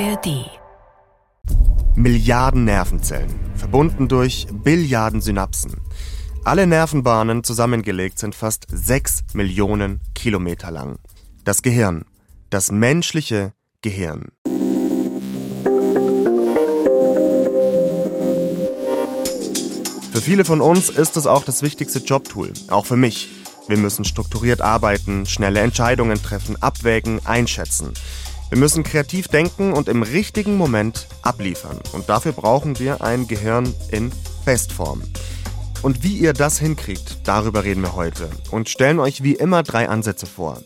ARD. Milliarden Nervenzellen, verbunden durch Billiarden Synapsen. Alle Nervenbahnen zusammengelegt sind fast 6 Millionen Kilometer lang. Das Gehirn. Das menschliche Gehirn. Für viele von uns ist es auch das wichtigste Jobtool, auch für mich. Wir müssen strukturiert arbeiten, schnelle Entscheidungen treffen, abwägen, einschätzen. Wir müssen kreativ denken und im richtigen Moment abliefern. Und dafür brauchen wir ein Gehirn in Bestform. Und wie ihr das hinkriegt, darüber reden wir heute und stellen euch wie immer drei Ansätze vor.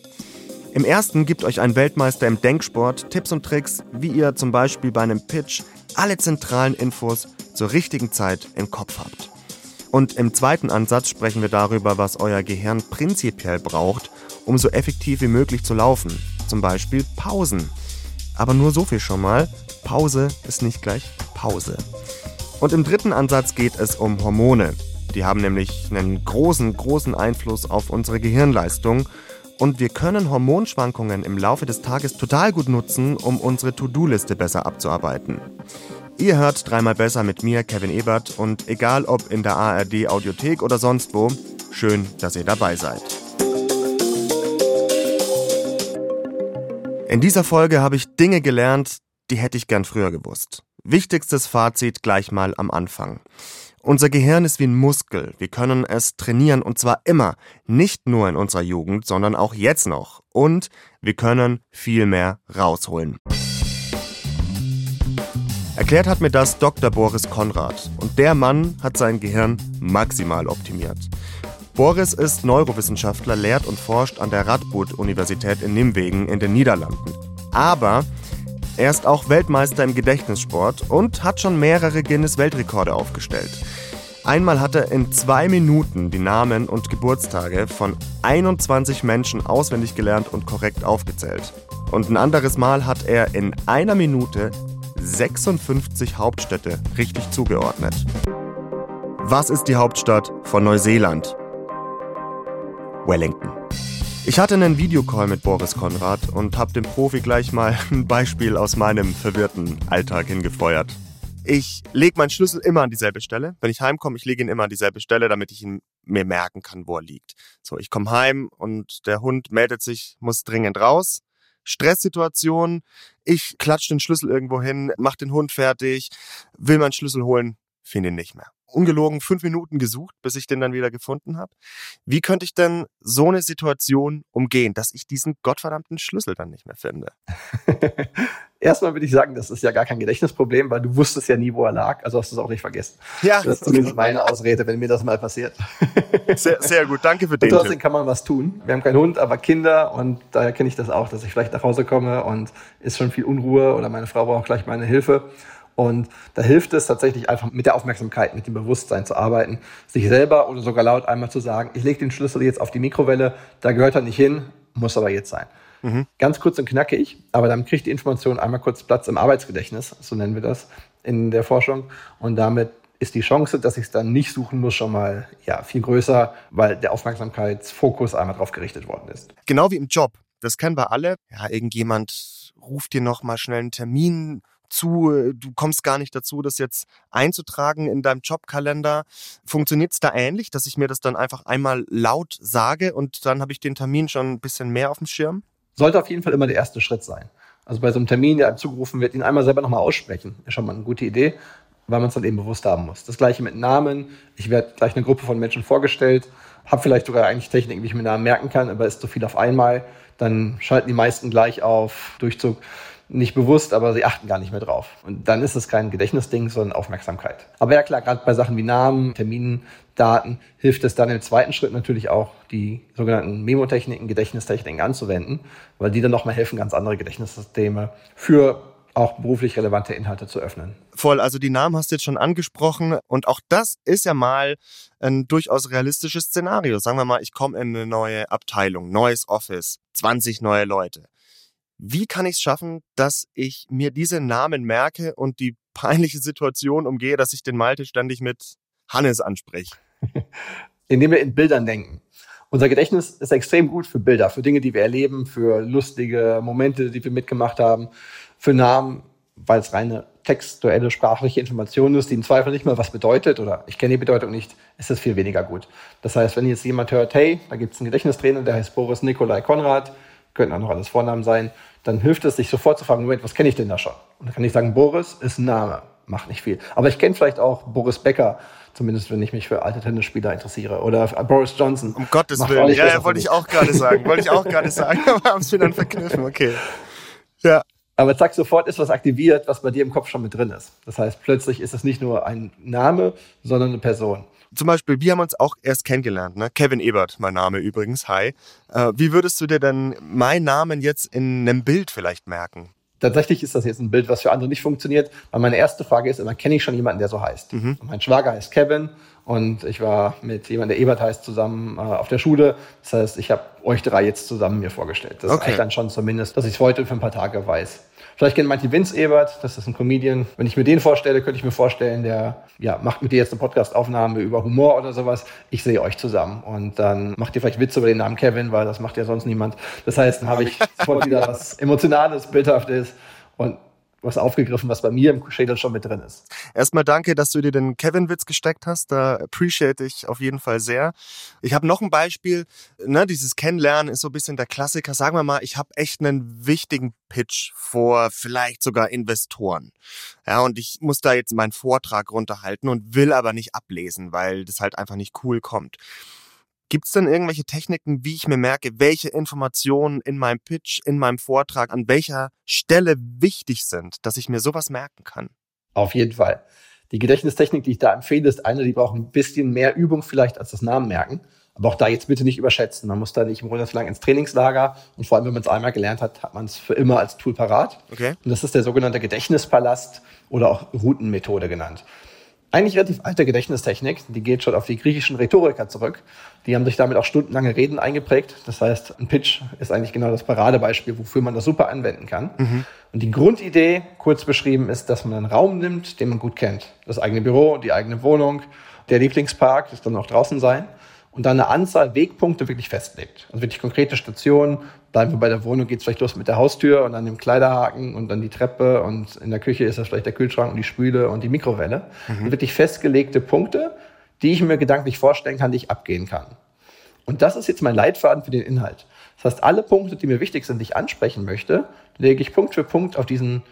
Im ersten gibt euch ein Weltmeister im Denksport Tipps und Tricks, wie ihr zum Beispiel bei einem Pitch alle zentralen Infos zur richtigen Zeit im Kopf habt. Und im zweiten Ansatz sprechen wir darüber, was euer Gehirn prinzipiell braucht, um so effektiv wie möglich zu laufen. Zum Beispiel Pausen. Aber nur so viel schon mal. Pause ist nicht gleich Pause. Und im dritten Ansatz geht es um Hormone. Die haben nämlich einen großen, großen Einfluss auf unsere Gehirnleistung. Und wir können Hormonschwankungen im Laufe des Tages total gut nutzen, um unsere To-Do-Liste besser abzuarbeiten. Ihr hört dreimal besser mit mir, Kevin Ebert, und egal ob in der ARD Audiothek oder sonst wo, schön, dass ihr dabei seid. In dieser Folge habe ich Dinge gelernt, die hätte ich gern früher gewusst. Wichtigstes Fazit gleich mal am Anfang. Unser Gehirn ist wie ein Muskel. Wir können es trainieren und zwar immer. Nicht nur in unserer Jugend, sondern auch jetzt noch. Und wir können viel mehr rausholen. Erklärt hat mir das Dr. Boris Konrad. Und der Mann hat sein Gehirn maximal optimiert. Boris ist Neurowissenschaftler, lehrt und forscht an der Radboud-Universität in Nimwegen in den Niederlanden. Aber er ist auch Weltmeister im Gedächtnissport und hat schon mehrere Guinness-Weltrekorde aufgestellt. Einmal hat er in zwei Minuten die Namen und Geburtstage von 21 Menschen auswendig gelernt und korrekt aufgezählt. Und ein anderes Mal hat er in einer Minute 56 Hauptstädte richtig zugeordnet. Was ist die Hauptstadt von Neuseeland? Wellington. Ich hatte einen Videocall mit Boris Konrad und habe dem Profi gleich mal ein Beispiel aus meinem verwirrten Alltag hingefeuert. Ich lege meinen Schlüssel immer an dieselbe Stelle. Wenn ich heimkomme, ich lege ihn immer an dieselbe Stelle, damit ich ihn mir merken kann, wo er liegt. So, ich komme heim und der Hund meldet sich, muss dringend raus. Stresssituation. Ich klatsche den Schlüssel irgendwo hin, mach den Hund fertig, will meinen Schlüssel holen, finde ihn nicht mehr. Ungelogen fünf Minuten gesucht, bis ich den dann wieder gefunden habe. Wie könnte ich denn so eine Situation umgehen, dass ich diesen gottverdammten Schlüssel dann nicht mehr finde? Erstmal würde ich sagen, das ist ja gar kein Gedächtnisproblem, weil du wusstest ja nie, wo er lag, also hast du es auch nicht vergessen. Ja. Das ist zumindest meine Ausrede, wenn mir das mal passiert. Sehr, sehr gut, danke für den. Und trotzdem Tipp. kann man was tun. Wir haben keinen Hund, aber Kinder und daher kenne ich das auch, dass ich vielleicht nach Hause komme und ist schon viel Unruhe oder meine Frau braucht gleich meine Hilfe. Und da hilft es tatsächlich einfach mit der Aufmerksamkeit, mit dem Bewusstsein zu arbeiten, sich selber oder sogar laut einmal zu sagen, ich lege den Schlüssel jetzt auf die Mikrowelle, da gehört er nicht hin, muss aber jetzt sein. Mhm. Ganz kurz und knackig, aber dann kriegt die Information einmal kurz Platz im Arbeitsgedächtnis, so nennen wir das in der Forschung. Und damit ist die Chance, dass ich es dann nicht suchen muss, schon mal ja, viel größer, weil der Aufmerksamkeitsfokus einmal drauf gerichtet worden ist. Genau wie im Job. Das kennen wir alle. Ja, irgendjemand ruft dir noch mal schnell einen Termin zu, du kommst gar nicht dazu, das jetzt einzutragen in deinem Jobkalender. Funktioniert es da ähnlich, dass ich mir das dann einfach einmal laut sage und dann habe ich den Termin schon ein bisschen mehr auf dem Schirm? sollte auf jeden Fall immer der erste Schritt sein. Also bei so einem Termin, der einem zugerufen wird, ihn einmal selber nochmal aussprechen, ist schon mal eine gute Idee, weil man es dann eben bewusst haben muss. Das gleiche mit Namen. Ich werde gleich eine Gruppe von Menschen vorgestellt, habe vielleicht sogar eigentlich Techniken, wie ich mir Namen merken kann, aber ist zu viel auf einmal. Dann schalten die meisten gleich auf Durchzug nicht bewusst, aber sie achten gar nicht mehr drauf. Und dann ist es kein Gedächtnisding, sondern Aufmerksamkeit. Aber ja klar, gerade bei Sachen wie Namen, Terminen, Daten hilft es dann im zweiten Schritt natürlich auch, die sogenannten Memotechniken, Gedächtnistechniken anzuwenden, weil die dann nochmal helfen, ganz andere Gedächtnissysteme für auch beruflich relevante Inhalte zu öffnen. Voll, also die Namen hast du jetzt schon angesprochen und auch das ist ja mal ein durchaus realistisches Szenario. Sagen wir mal, ich komme in eine neue Abteilung, neues Office, 20 neue Leute. Wie kann ich es schaffen, dass ich mir diese Namen merke und die peinliche Situation umgehe, dass ich den Malte ständig mit Hannes anspreche? Indem wir in Bildern denken. Unser Gedächtnis ist extrem gut für Bilder, für Dinge, die wir erleben, für lustige Momente, die wir mitgemacht haben. Für Namen weil es reine textuelle, sprachliche Information ist, die im Zweifel nicht mal was bedeutet oder ich kenne die Bedeutung nicht, ist das viel weniger gut. Das heißt, wenn jetzt jemand hört, hey, da gibt es einen Gedächtnistrainer, der heißt Boris Nikolai Konrad, könnten auch noch alles Vornamen sein, dann hilft es, sich sofort zu fragen, Moment, was kenne ich denn da schon? Und dann kann ich sagen, Boris ist ein Name, macht nicht viel. Aber ich kenne vielleicht auch Boris Becker, zumindest wenn ich mich für alte Tennisspieler interessiere. Oder Boris Johnson. Um Gottes Willen. Ja, ja wollte ich auch gerade sagen. wollte ich auch gerade sagen, aber haben es mir dann verkniffen. Okay. Ja. Aber zack, sofort ist was aktiviert, was bei dir im Kopf schon mit drin ist. Das heißt, plötzlich ist es nicht nur ein Name, sondern eine Person. Zum Beispiel, wir haben uns auch erst kennengelernt, ne? Kevin Ebert, mein Name übrigens. Hi. Äh, wie würdest du dir denn meinen Namen jetzt in einem Bild vielleicht merken? Tatsächlich ist das jetzt ein Bild, was für andere nicht funktioniert, weil meine erste Frage ist immer, kenne ich schon jemanden, der so heißt? Mhm. Mein Schwager heißt Kevin und ich war mit jemandem, der Ebert heißt, zusammen äh, auf der Schule. Das heißt, ich habe euch drei jetzt zusammen mir vorgestellt. Das okay. reicht dann schon zumindest, dass ich es heute für ein paar Tage weiß. Vielleicht kennen manche Vince Ebert, das ist ein Comedian. Wenn ich mir den vorstelle, könnte ich mir vorstellen, der ja, macht mit dir jetzt eine Podcastaufnahme über Humor oder sowas. Ich sehe euch zusammen. Und dann macht ihr vielleicht Witze über den Namen Kevin, weil das macht ja sonst niemand. Das heißt, dann habe ich sofort wieder was Emotionales, Bildhaftes. Und was aufgegriffen, was bei mir im Schädel schon mit drin ist. Erstmal danke, dass du dir den Kevin-Witz gesteckt hast. Da appreciate ich auf jeden Fall sehr. Ich habe noch ein Beispiel. Ne, dieses Kennenlernen ist so ein bisschen der Klassiker. Sagen wir mal, ich habe echt einen wichtigen Pitch vor vielleicht sogar Investoren. Ja, und ich muss da jetzt meinen Vortrag runterhalten und will aber nicht ablesen, weil das halt einfach nicht cool kommt. Gibt es denn irgendwelche Techniken, wie ich mir merke, welche Informationen in meinem Pitch, in meinem Vortrag, an welcher Stelle wichtig sind, dass ich mir sowas merken kann? Auf jeden Fall. Die Gedächtnistechnik, die ich da empfehle, ist eine, die braucht ein bisschen mehr Übung vielleicht als das Namen merken. Aber auch da jetzt bitte nicht überschätzen. Man muss da nicht monatelang ins Trainingslager und vor allem, wenn man es einmal gelernt hat, hat man es für immer als Tool parat. Okay. Und das ist der sogenannte Gedächtnispalast oder auch Routenmethode genannt eigentlich relativ alte Gedächtnistechnik. Die geht schon auf die griechischen Rhetoriker zurück. Die haben sich damit auch stundenlange Reden eingeprägt. Das heißt, ein Pitch ist eigentlich genau das Paradebeispiel, wofür man das super anwenden kann. Mhm. Und die Grundidee, kurz beschrieben, ist, dass man einen Raum nimmt, den man gut kennt. Das eigene Büro, die eigene Wohnung, der Lieblingspark, das kann auch draußen sein und dann eine Anzahl Wegpunkte wirklich festlegt. Also wirklich konkrete Stationen. Bleiben wir bei der Wohnung, geht es vielleicht los mit der Haustür und dann dem Kleiderhaken und dann die Treppe und in der Küche ist das vielleicht der Kühlschrank und die Spüle und die Mikrowelle. Mhm. Wirklich festgelegte Punkte, die ich mir gedanklich vorstellen kann, die ich abgehen kann. Und das ist jetzt mein Leitfaden für den Inhalt. Das heißt, alle Punkte, die mir wichtig sind, die ich ansprechen möchte, lege ich Punkt für Punkt auf diesen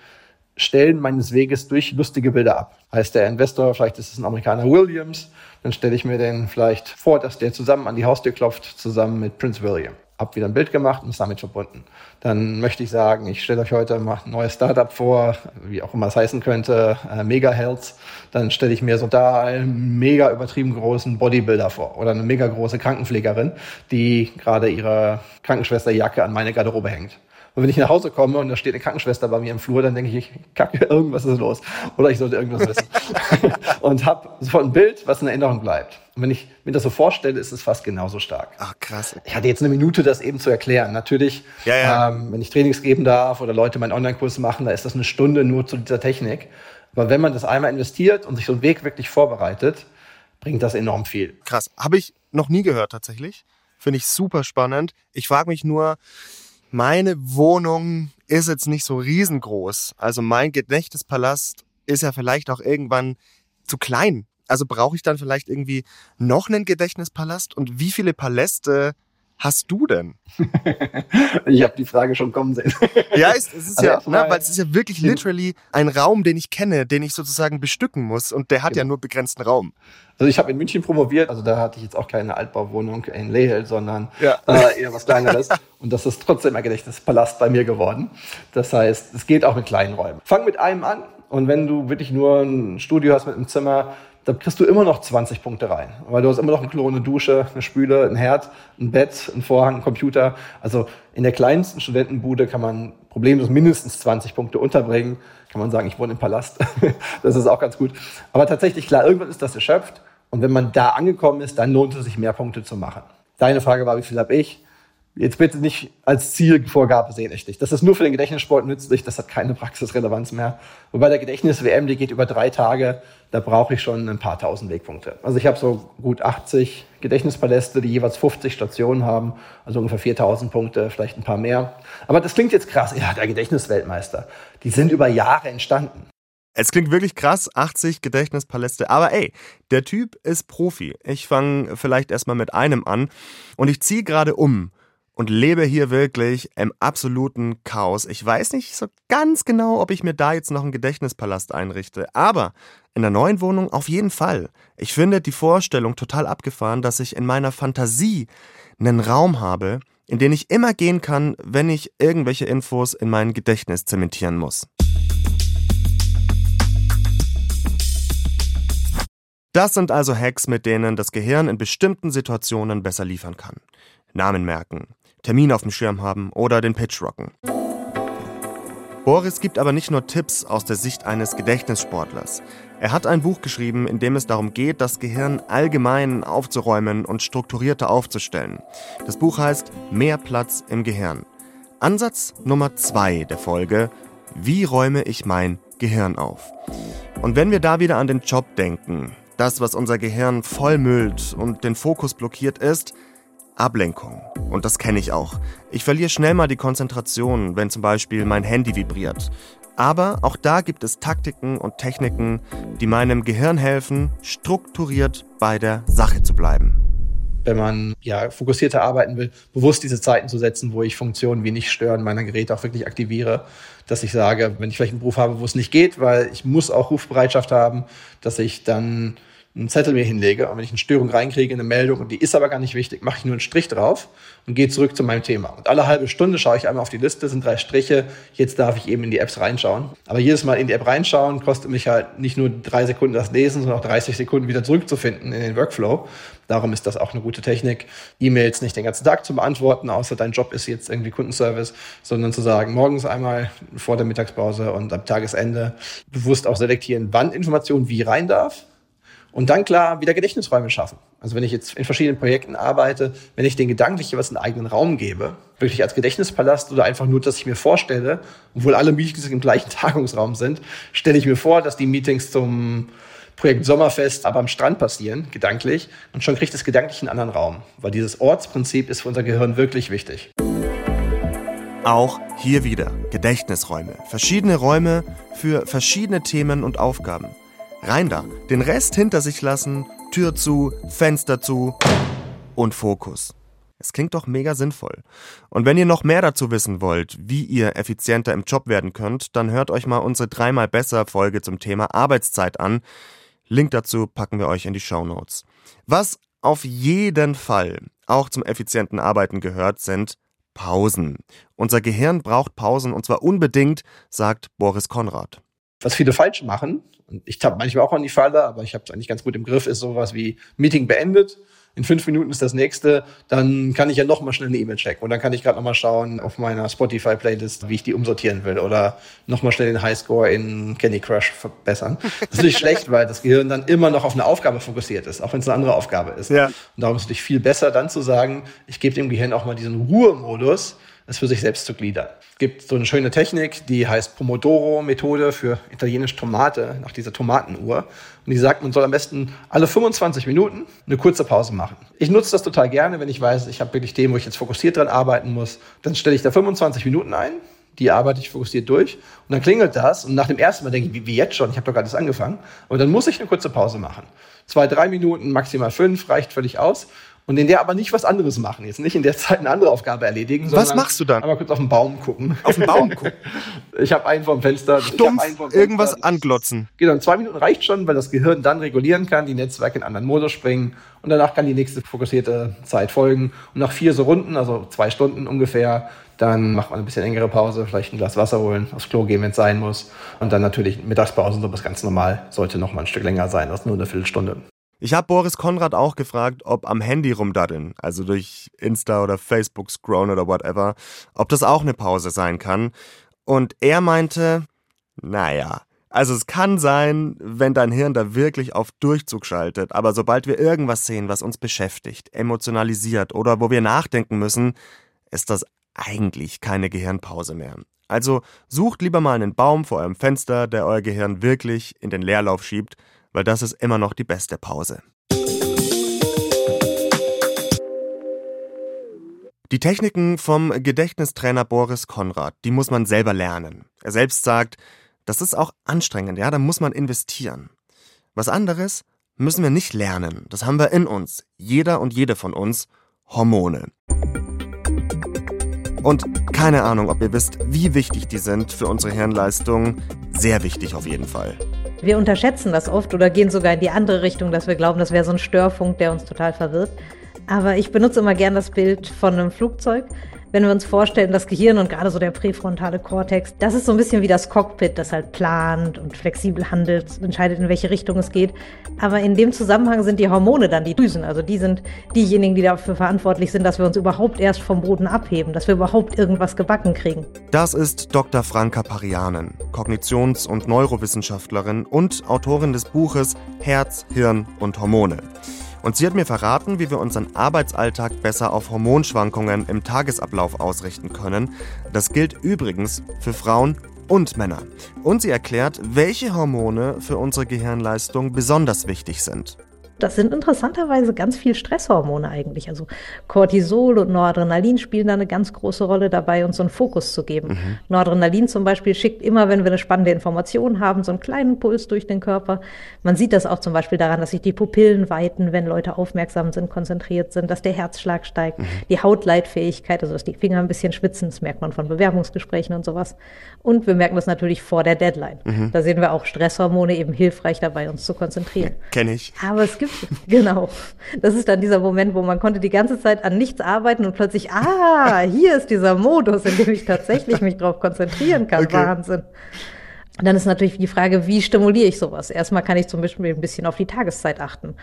Stellen meines Weges durch lustige Bilder ab. Heißt der Investor, vielleicht ist es ein Amerikaner Williams, dann stelle ich mir den vielleicht vor, dass der zusammen an die Haustür klopft, zusammen mit Prince William. Hab wieder ein Bild gemacht und es damit verbunden. Dann möchte ich sagen, ich stelle euch heute mal ein neues Startup vor, wie auch immer es heißen könnte, äh, Mega Health. Dann stelle ich mir so da einen mega übertrieben großen Bodybuilder vor oder eine mega große Krankenpflegerin, die gerade ihre Krankenschwesterjacke an meine Garderobe hängt. Und wenn ich nach Hause komme und da steht eine Krankenschwester bei mir im Flur, dann denke ich, kacke, irgendwas ist los. Oder ich sollte irgendwas wissen. und habe sofort ein Bild, was in Erinnerung bleibt. Und wenn ich mir das so vorstelle, ist es fast genauso stark. Ach, krass. Ich hatte jetzt eine Minute, das eben zu erklären. Natürlich, ja, ja. Ähm, wenn ich Trainings geben darf oder Leute meinen Online-Kurs machen, da ist das eine Stunde nur zu dieser Technik. Aber wenn man das einmal investiert und sich so einen Weg wirklich vorbereitet, bringt das enorm viel. Krass. Habe ich noch nie gehört tatsächlich. Finde ich super spannend. Ich frage mich nur, meine Wohnung ist jetzt nicht so riesengroß. Also mein Gedächtnispalast ist ja vielleicht auch irgendwann zu klein. Also brauche ich dann vielleicht irgendwie noch einen Gedächtnispalast? Und wie viele Paläste hast du denn? ich habe die Frage schon kommen sehen. ja, es, es ist also ja, ne, weil es ist ja wirklich literally ein Raum, den ich kenne, den ich sozusagen bestücken muss und der hat genau. ja nur begrenzten Raum. Also ich habe in München promoviert, also da hatte ich jetzt auch keine Altbauwohnung in Lehel, sondern ja. äh, eher was kleineres und das ist trotzdem ein Gedächtnispalast bei mir geworden. Das heißt, es geht auch mit kleinen Räumen. Fang mit einem an und wenn du wirklich nur ein Studio hast mit einem Zimmer, da kriegst du immer noch 20 Punkte rein. Weil du hast immer noch ein Klo, eine Dusche, eine Spüle, ein Herd, ein Bett, ein Vorhang, ein Computer. Also in der kleinsten Studentenbude kann man problemlos mindestens 20 Punkte unterbringen. Kann man sagen, ich wohne im Palast. das ist auch ganz gut. Aber tatsächlich, klar, irgendwann ist das erschöpft. Und wenn man da angekommen ist, dann lohnt es sich, mehr Punkte zu machen. Deine Frage war, wie viel habe ich? Jetzt bitte nicht als Zielvorgabe sehen, echt nicht. Das ist nur für den Gedächtnissport nützlich, das hat keine Praxisrelevanz mehr. Wobei der Gedächtnis-WM, die geht über drei Tage, da brauche ich schon ein paar tausend Wegpunkte. Also ich habe so gut 80 Gedächtnispaläste, die jeweils 50 Stationen haben, also ungefähr 4000 Punkte, vielleicht ein paar mehr. Aber das klingt jetzt krass, ja, der Gedächtnisweltmeister. Die sind über Jahre entstanden. Es klingt wirklich krass, 80 Gedächtnispaläste. Aber ey, der Typ ist Profi. Ich fange vielleicht erstmal mit einem an und ich ziehe gerade um und lebe hier wirklich im absoluten Chaos. Ich weiß nicht so ganz genau, ob ich mir da jetzt noch einen Gedächtnispalast einrichte, aber in der neuen Wohnung auf jeden Fall. Ich finde die Vorstellung total abgefahren, dass ich in meiner Fantasie einen Raum habe, in den ich immer gehen kann, wenn ich irgendwelche Infos in mein Gedächtnis zementieren muss. Das sind also Hacks, mit denen das Gehirn in bestimmten Situationen besser liefern kann. Namen merken, Termin auf dem Schirm haben oder den Pitch rocken. Boris gibt aber nicht nur Tipps aus der Sicht eines Gedächtnissportlers. Er hat ein Buch geschrieben, in dem es darum geht, das Gehirn allgemein aufzuräumen und strukturierter aufzustellen. Das Buch heißt Mehr Platz im Gehirn. Ansatz Nummer zwei der Folge Wie räume ich mein Gehirn auf? Und wenn wir da wieder an den Job denken, das, was unser Gehirn vollmüllt und den Fokus blockiert, ist Ablenkung. Und das kenne ich auch. Ich verliere schnell mal die Konzentration, wenn zum Beispiel mein Handy vibriert. Aber auch da gibt es Taktiken und Techniken, die meinem Gehirn helfen, strukturiert bei der Sache zu bleiben. Wenn man ja fokussierter arbeiten will, bewusst diese Zeiten zu setzen, wo ich Funktionen wie nicht stören meiner Geräte auch wirklich aktiviere, dass ich sage, wenn ich vielleicht einen Beruf habe, wo es nicht geht, weil ich muss auch Rufbereitschaft haben, dass ich dann einen Zettel mir hinlege und wenn ich eine Störung reinkriege, eine Meldung und die ist aber gar nicht wichtig, mache ich nur einen Strich drauf und gehe zurück zu meinem Thema. Und alle halbe Stunde schaue ich einmal auf die Liste, sind drei Striche, jetzt darf ich eben in die Apps reinschauen. Aber jedes Mal in die App reinschauen kostet mich halt nicht nur drei Sekunden das Lesen, sondern auch 30 Sekunden wieder zurückzufinden in den Workflow. Darum ist das auch eine gute Technik, E-Mails nicht den ganzen Tag zu beantworten, außer dein Job ist jetzt irgendwie Kundenservice, sondern zu sagen, morgens einmal vor der Mittagspause und am Tagesende bewusst auch selektieren, wann Information wie rein darf und dann klar wieder Gedächtnisräume schaffen. Also wenn ich jetzt in verschiedenen Projekten arbeite, wenn ich den gedanklich jeweils einen eigenen Raum gebe, wirklich als Gedächtnispalast oder einfach nur, dass ich mir vorstelle, obwohl alle Meetings im gleichen Tagungsraum sind, stelle ich mir vor, dass die Meetings zum Projekt Sommerfest aber am Strand passieren, gedanklich, und schon kriegt es gedanklich einen anderen Raum, weil dieses Ortsprinzip ist für unser Gehirn wirklich wichtig. Auch hier wieder Gedächtnisräume. Verschiedene Räume für verschiedene Themen und Aufgaben. Rein da, den Rest hinter sich lassen, Tür zu, Fenster zu und Fokus. Es klingt doch mega sinnvoll. Und wenn ihr noch mehr dazu wissen wollt, wie ihr effizienter im Job werden könnt, dann hört euch mal unsere dreimal besser Folge zum Thema Arbeitszeit an. Link dazu packen wir euch in die Show Notes. Was auf jeden Fall auch zum effizienten Arbeiten gehört, sind Pausen. Unser Gehirn braucht Pausen und zwar unbedingt, sagt Boris Konrad. Was viele falsch machen, und ich tappe manchmal auch an die Falle, aber ich habe es eigentlich ganz gut im Griff, ist sowas wie Meeting beendet. In fünf Minuten ist das nächste, dann kann ich ja noch mal schnell eine E-Mail checken und dann kann ich gerade noch mal schauen auf meiner Spotify-Playlist, wie ich die umsortieren will oder noch mal schnell den Highscore in Candy Crush verbessern. Das ist natürlich schlecht, weil das Gehirn dann immer noch auf eine Aufgabe fokussiert ist, auch wenn es eine andere Aufgabe ist. Ja. Und darum ist es natürlich viel besser, dann zu sagen, ich gebe dem Gehirn auch mal diesen Ruhemodus, es für sich selbst zu gliedern. Es gibt so eine schöne Technik, die heißt Pomodoro-Methode für italienisch Tomate, nach dieser Tomatenuhr. Und die sagt, man soll am besten alle 25 Minuten eine kurze Pause machen. Ich nutze das total gerne, wenn ich weiß, ich habe wirklich Themen, wo ich jetzt fokussiert dran arbeiten muss. Dann stelle ich da 25 Minuten ein, die arbeite ich fokussiert durch und dann klingelt das und nach dem ersten Mal denke ich, wie, wie jetzt schon, ich habe doch gerade angefangen. Und dann muss ich eine kurze Pause machen. Zwei, drei Minuten, maximal fünf, reicht völlig aus und in der aber nicht was anderes machen. Jetzt nicht in der Zeit eine andere Aufgabe erledigen. Was machst du dann? Einmal kurz auf den Baum gucken. Auf den Baum gucken? ich habe einen vom Fenster. Stumpf einen irgendwas Fenster. anglotzen. Genau, zwei Minuten reicht schon, weil das Gehirn dann regulieren kann, die Netzwerke in einen anderen Modus springen und danach kann die nächste fokussierte Zeit folgen. Und nach vier so Runden, also zwei Stunden ungefähr, dann macht man ein bisschen engere Pause, vielleicht ein Glas Wasser holen, aufs Klo gehen, wenn es sein muss. Und dann natürlich Mittagspause, so was ganz normal, sollte noch mal ein Stück länger sein als nur eine Viertelstunde. Ich habe Boris Konrad auch gefragt, ob am Handy rumdaddeln, also durch Insta oder Facebook scrollen oder whatever, ob das auch eine Pause sein kann. Und er meinte, naja, also es kann sein, wenn dein Hirn da wirklich auf Durchzug schaltet, aber sobald wir irgendwas sehen, was uns beschäftigt, emotionalisiert oder wo wir nachdenken müssen, ist das eigentlich keine Gehirnpause mehr. Also sucht lieber mal einen Baum vor eurem Fenster, der euer Gehirn wirklich in den Leerlauf schiebt, weil das ist immer noch die beste Pause. Die Techniken vom Gedächtnistrainer Boris Konrad, die muss man selber lernen. Er selbst sagt, das ist auch anstrengend, ja, da muss man investieren. Was anderes müssen wir nicht lernen, das haben wir in uns, jeder und jede von uns, Hormone. Und keine Ahnung, ob ihr wisst, wie wichtig die sind für unsere Hirnleistung. Sehr wichtig auf jeden Fall. Wir unterschätzen das oft oder gehen sogar in die andere Richtung, dass wir glauben, das wäre so ein Störfunk, der uns total verwirrt. Aber ich benutze immer gern das Bild von einem Flugzeug wenn wir uns vorstellen, das Gehirn und gerade so der präfrontale Kortex, das ist so ein bisschen wie das Cockpit, das halt plant und flexibel handelt, entscheidet, in welche Richtung es geht. Aber in dem Zusammenhang sind die Hormone dann die Drüsen. Also die sind diejenigen, die dafür verantwortlich sind, dass wir uns überhaupt erst vom Boden abheben, dass wir überhaupt irgendwas gebacken kriegen. Das ist Dr. Franka Parianen, Kognitions- und Neurowissenschaftlerin und Autorin des Buches Herz, Hirn und Hormone. Und sie hat mir verraten, wie wir unseren Arbeitsalltag besser auf Hormonschwankungen im Tagesablauf ausrichten können. Das gilt übrigens für Frauen und Männer. Und sie erklärt, welche Hormone für unsere Gehirnleistung besonders wichtig sind. Das sind interessanterweise ganz viel Stresshormone eigentlich. Also Cortisol und Noradrenalin spielen da eine ganz große Rolle dabei, uns so einen Fokus zu geben. Mhm. Noradrenalin zum Beispiel schickt immer, wenn wir eine spannende Information haben, so einen kleinen Puls durch den Körper. Man sieht das auch zum Beispiel daran, dass sich die Pupillen weiten, wenn Leute aufmerksam sind, konzentriert sind, dass der Herzschlag steigt, mhm. die Hautleitfähigkeit, also dass die Finger ein bisschen schwitzen, das merkt man von Bewerbungsgesprächen und sowas. Und wir merken das natürlich vor der Deadline. Mhm. Da sehen wir auch Stresshormone eben hilfreich dabei, uns zu konzentrieren. Ja, Kenne ich. Aber es gibt genau. Das ist dann dieser Moment, wo man konnte die ganze Zeit an nichts arbeiten und plötzlich, ah, hier ist dieser Modus, in dem ich tatsächlich mich darauf konzentrieren kann. Okay. Wahnsinn. dann ist natürlich die Frage, wie stimuliere ich sowas? Erstmal kann ich zum Beispiel ein bisschen auf die Tageszeit achten.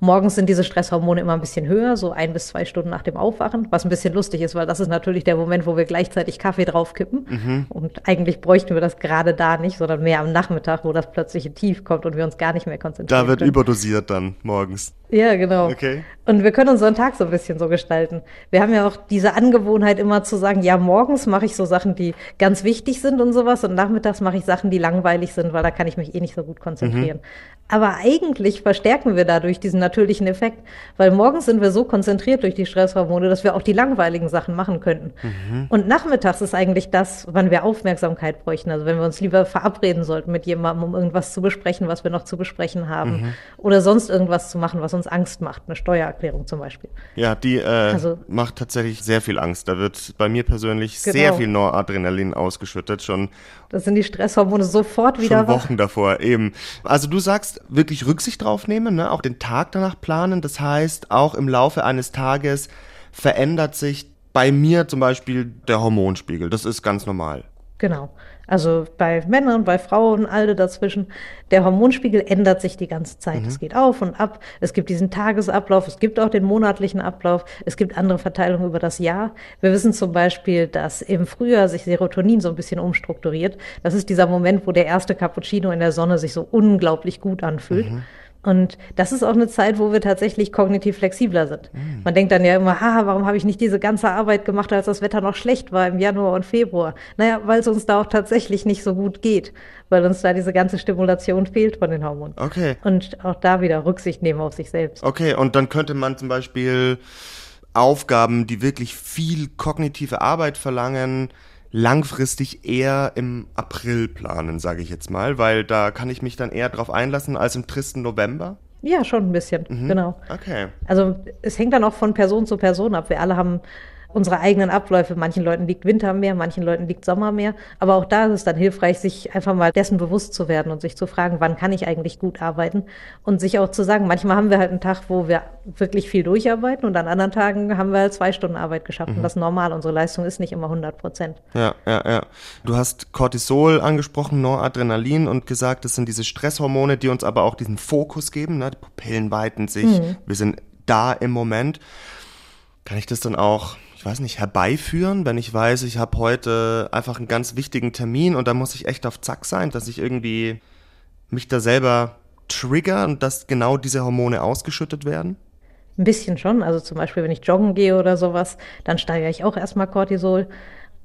Morgens sind diese Stresshormone immer ein bisschen höher, so ein bis zwei Stunden nach dem Aufwachen, was ein bisschen lustig ist, weil das ist natürlich der Moment, wo wir gleichzeitig Kaffee draufkippen. Mhm. Und eigentlich bräuchten wir das gerade da nicht, sondern mehr am Nachmittag, wo das plötzliche Tief kommt und wir uns gar nicht mehr konzentrieren. Da wird können. überdosiert dann morgens. Ja, genau. Okay. Und wir können unseren Tag so ein bisschen so gestalten. Wir haben ja auch diese Angewohnheit immer zu sagen, ja, morgens mache ich so Sachen, die ganz wichtig sind und sowas und nachmittags mache ich Sachen, die langweilig sind, weil da kann ich mich eh nicht so gut konzentrieren. Mhm. Aber eigentlich verstärken wir dadurch diesen natürlichen Effekt, weil morgens sind wir so konzentriert durch die Stresshormone, dass wir auch die langweiligen Sachen machen könnten. Mhm. Und nachmittags ist eigentlich das, wann wir Aufmerksamkeit bräuchten. Also wenn wir uns lieber verabreden sollten mit jemandem, um irgendwas zu besprechen, was wir noch zu besprechen haben mhm. oder sonst irgendwas zu machen, was uns Angst macht, eine Steuererklärung zum Beispiel. Ja, die äh, also, macht tatsächlich sehr viel Angst. Da wird bei mir persönlich genau. sehr viel Noradrenalin ausgeschüttet schon. Das sind die Stresshormone sofort wieder. Schon Wochen davor, eben. Also du sagst, wirklich Rücksicht drauf nehmen, ne? auch den Tag danach planen. Das heißt, auch im Laufe eines Tages verändert sich bei mir zum Beispiel der Hormonspiegel. Das ist ganz normal. Genau. Also bei Männern, bei Frauen, alle dazwischen. Der Hormonspiegel ändert sich die ganze Zeit. Mhm. Es geht auf und ab. Es gibt diesen Tagesablauf. Es gibt auch den monatlichen Ablauf. Es gibt andere Verteilungen über das Jahr. Wir wissen zum Beispiel, dass im Frühjahr sich Serotonin so ein bisschen umstrukturiert. Das ist dieser Moment, wo der erste Cappuccino in der Sonne sich so unglaublich gut anfühlt. Mhm. Und das ist auch eine Zeit, wo wir tatsächlich kognitiv flexibler sind. Mhm. Man denkt dann ja immer, ha, warum habe ich nicht diese ganze Arbeit gemacht, als das Wetter noch schlecht war im Januar und Februar? Naja, weil es uns da auch tatsächlich nicht so gut geht, weil uns da diese ganze Stimulation fehlt von den Hormonen. Okay. Und auch da wieder Rücksicht nehmen auf sich selbst. Okay, und dann könnte man zum Beispiel Aufgaben, die wirklich viel kognitive Arbeit verlangen, langfristig eher im April planen, sage ich jetzt mal, weil da kann ich mich dann eher drauf einlassen als im tristen November. Ja, schon ein bisschen, mhm. genau. Okay. Also es hängt dann auch von Person zu Person ab. Wir alle haben unsere eigenen Abläufe. Manchen Leuten liegt Winter mehr, manchen Leuten liegt Sommer mehr. Aber auch da ist es dann hilfreich, sich einfach mal dessen bewusst zu werden und sich zu fragen, wann kann ich eigentlich gut arbeiten? Und sich auch zu sagen, manchmal haben wir halt einen Tag, wo wir wirklich viel durcharbeiten und an anderen Tagen haben wir halt zwei Stunden Arbeit geschafft. Mhm. Und das ist normal. Unsere Leistung ist nicht immer 100 Prozent. Ja, ja, ja. Du hast Cortisol angesprochen, Noradrenalin und gesagt, das sind diese Stresshormone, die uns aber auch diesen Fokus geben. Ne? Die Pupillen weiten sich. Mhm. Wir sind da im Moment. Kann ich das dann auch ich weiß nicht, herbeiführen, wenn ich weiß, ich habe heute einfach einen ganz wichtigen Termin und da muss ich echt auf Zack sein, dass ich irgendwie mich da selber trigger und dass genau diese Hormone ausgeschüttet werden? Ein bisschen schon. Also zum Beispiel, wenn ich joggen gehe oder sowas, dann steigere ich auch erstmal Cortisol.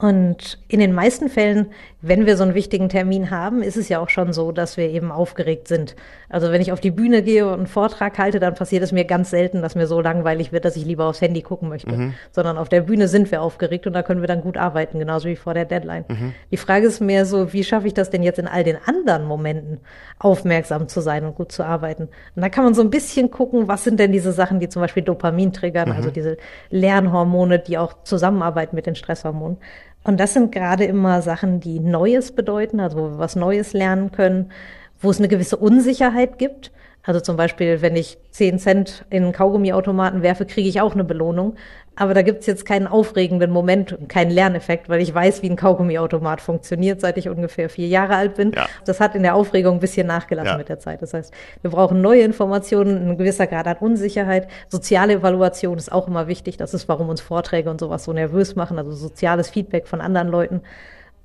Und in den meisten Fällen, wenn wir so einen wichtigen Termin haben, ist es ja auch schon so, dass wir eben aufgeregt sind. Also wenn ich auf die Bühne gehe und einen Vortrag halte, dann passiert es mir ganz selten, dass mir so langweilig wird, dass ich lieber aufs Handy gucken möchte. Mhm. Sondern auf der Bühne sind wir aufgeregt und da können wir dann gut arbeiten, genauso wie vor der Deadline. Mhm. Die Frage ist mehr so, wie schaffe ich das denn jetzt in all den anderen Momenten, aufmerksam zu sein und gut zu arbeiten? Und da kann man so ein bisschen gucken, was sind denn diese Sachen, die zum Beispiel Dopamin triggern, mhm. also diese Lernhormone, die auch zusammenarbeiten mit den Stresshormonen. Und das sind gerade immer Sachen, die Neues bedeuten, also wo wir was Neues lernen können, wo es eine gewisse Unsicherheit gibt. Also zum Beispiel, wenn ich 10 Cent in einen Kaugummiautomaten werfe, kriege ich auch eine Belohnung. Aber da gibt's jetzt keinen aufregenden Moment und keinen Lerneffekt, weil ich weiß, wie ein Kaugummiautomat funktioniert, seit ich ungefähr vier Jahre alt bin. Ja. Das hat in der Aufregung ein bisschen nachgelassen ja. mit der Zeit. Das heißt, wir brauchen neue Informationen, ein gewisser Grad an Unsicherheit. Soziale Evaluation ist auch immer wichtig. Das ist, warum uns Vorträge und sowas so nervös machen. Also soziales Feedback von anderen Leuten.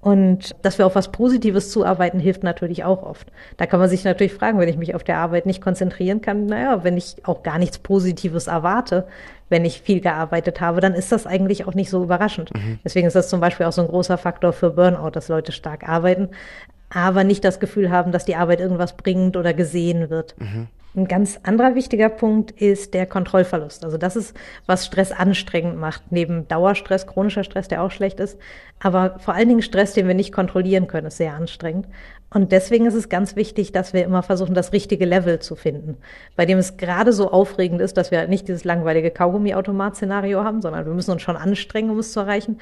Und dass wir auf was Positives zuarbeiten, hilft natürlich auch oft. Da kann man sich natürlich fragen, wenn ich mich auf der Arbeit nicht konzentrieren kann, naja, wenn ich auch gar nichts Positives erwarte, wenn ich viel gearbeitet habe, dann ist das eigentlich auch nicht so überraschend. Mhm. Deswegen ist das zum Beispiel auch so ein großer Faktor für Burnout, dass Leute stark arbeiten, aber nicht das Gefühl haben, dass die Arbeit irgendwas bringt oder gesehen wird. Mhm. Ein ganz anderer wichtiger Punkt ist der Kontrollverlust. Also das ist, was Stress anstrengend macht, neben Dauerstress, chronischer Stress, der auch schlecht ist. Aber vor allen Dingen Stress, den wir nicht kontrollieren können, ist sehr anstrengend. Und deswegen ist es ganz wichtig, dass wir immer versuchen, das richtige Level zu finden, bei dem es gerade so aufregend ist, dass wir nicht dieses langweilige Kaugummi-Automat-Szenario haben, sondern wir müssen uns schon anstrengen, um es zu erreichen.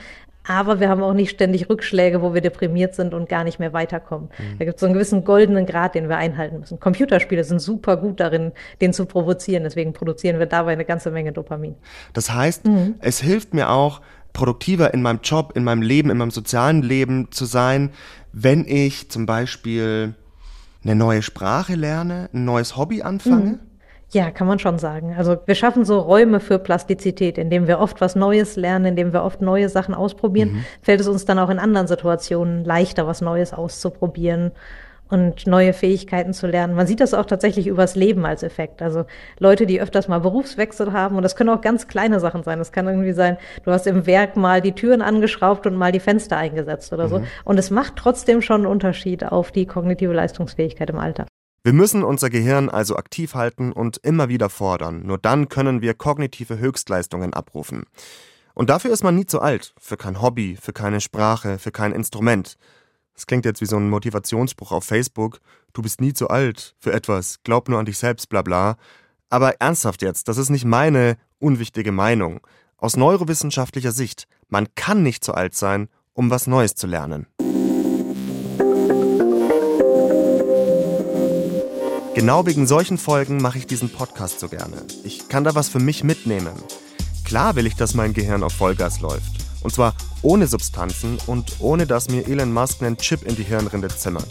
Aber wir haben auch nicht ständig Rückschläge, wo wir deprimiert sind und gar nicht mehr weiterkommen. Mhm. Da gibt es so einen gewissen goldenen Grad, den wir einhalten müssen. Computerspiele sind super gut darin, den zu provozieren. Deswegen produzieren wir dabei eine ganze Menge Dopamin. Das heißt, mhm. es hilft mir auch, produktiver in meinem Job, in meinem Leben, in meinem sozialen Leben zu sein, wenn ich zum Beispiel eine neue Sprache lerne, ein neues Hobby anfange? Mhm. Ja, kann man schon sagen. Also wir schaffen so Räume für Plastizität, indem wir oft was Neues lernen, indem wir oft neue Sachen ausprobieren, mhm. fällt es uns dann auch in anderen Situationen leichter, was Neues auszuprobieren und neue Fähigkeiten zu lernen. Man sieht das auch tatsächlich übers Leben als Effekt. Also Leute, die öfters mal Berufswechsel haben, und das können auch ganz kleine Sachen sein. Das kann irgendwie sein, du hast im Werk mal die Türen angeschraubt und mal die Fenster eingesetzt oder so. Mhm. Und es macht trotzdem schon einen Unterschied auf die kognitive Leistungsfähigkeit im Alter. Wir müssen unser Gehirn also aktiv halten und immer wieder fordern. Nur dann können wir kognitive Höchstleistungen abrufen. Und dafür ist man nie zu alt. Für kein Hobby, für keine Sprache, für kein Instrument. Das klingt jetzt wie so ein Motivationsspruch auf Facebook. Du bist nie zu alt für etwas, glaub nur an dich selbst, bla bla. Aber ernsthaft jetzt, das ist nicht meine unwichtige Meinung. Aus neurowissenschaftlicher Sicht, man kann nicht zu alt sein, um was Neues zu lernen. Genau wegen solchen Folgen mache ich diesen Podcast so gerne. Ich kann da was für mich mitnehmen. Klar will ich, dass mein Gehirn auf Vollgas läuft. Und zwar ohne Substanzen und ohne dass mir Elon Musk einen Chip in die Hirnrinde zimmert.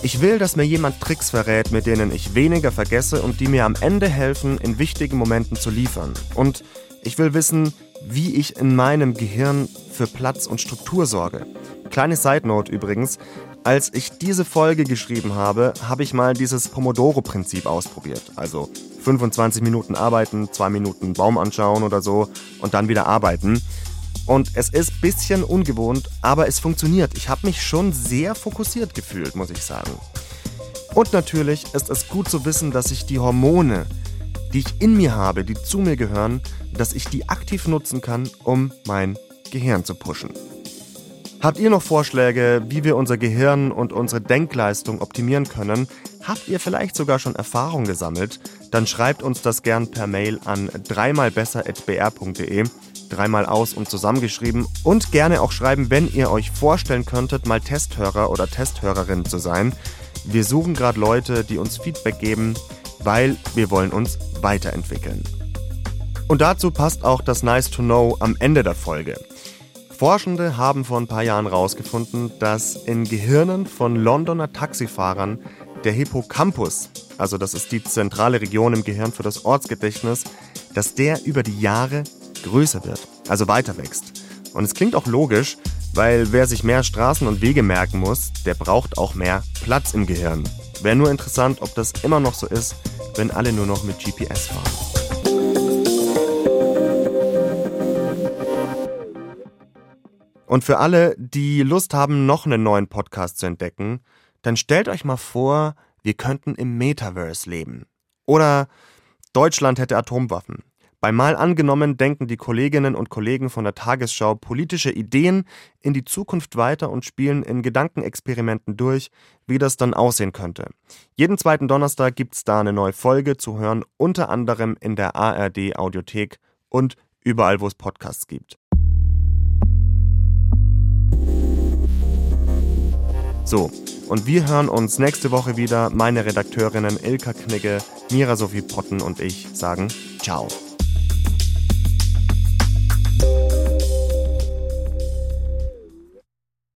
Ich will, dass mir jemand Tricks verrät, mit denen ich weniger vergesse und die mir am Ende helfen, in wichtigen Momenten zu liefern. Und ich will wissen, wie ich in meinem Gehirn für Platz und Struktur sorge. Kleine Side Note übrigens, als ich diese Folge geschrieben habe, habe ich mal dieses Pomodoro-Prinzip ausprobiert. Also 25 Minuten arbeiten, 2 Minuten Baum anschauen oder so und dann wieder arbeiten. Und es ist ein bisschen ungewohnt, aber es funktioniert. Ich habe mich schon sehr fokussiert gefühlt, muss ich sagen. Und natürlich ist es gut zu wissen, dass ich die Hormone, die ich in mir habe, die zu mir gehören, dass ich die aktiv nutzen kann, um mein Gehirn zu pushen. Habt ihr noch Vorschläge, wie wir unser Gehirn und unsere Denkleistung optimieren können? Habt ihr vielleicht sogar schon Erfahrung gesammelt? Dann schreibt uns das gern per Mail an dreimalbesser.br.de dreimal aus und zusammengeschrieben und gerne auch schreiben, wenn ihr euch vorstellen könntet, mal Testhörer oder Testhörerin zu sein. Wir suchen gerade Leute, die uns Feedback geben, weil wir wollen uns weiterentwickeln. Und dazu passt auch das Nice to Know am Ende der Folge. Forschende haben vor ein paar Jahren herausgefunden, dass in Gehirnen von Londoner Taxifahrern der Hippocampus, also das ist die zentrale Region im Gehirn für das Ortsgedächtnis, dass der über die Jahre Größer wird, also weiter wächst. Und es klingt auch logisch, weil wer sich mehr Straßen und Wege merken muss, der braucht auch mehr Platz im Gehirn. Wäre nur interessant, ob das immer noch so ist, wenn alle nur noch mit GPS fahren. Und für alle, die Lust haben, noch einen neuen Podcast zu entdecken, dann stellt euch mal vor, wir könnten im Metaverse leben. Oder Deutschland hätte Atomwaffen. Bei Mal angenommen denken die Kolleginnen und Kollegen von der Tagesschau politische Ideen in die Zukunft weiter und spielen in Gedankenexperimenten durch, wie das dann aussehen könnte. Jeden zweiten Donnerstag gibt's da eine neue Folge zu hören, unter anderem in der ARD Audiothek und überall, wo es Podcasts gibt. So, und wir hören uns nächste Woche wieder. Meine Redakteurinnen Ilka Knigge, Mira Sophie Potten und ich sagen Ciao.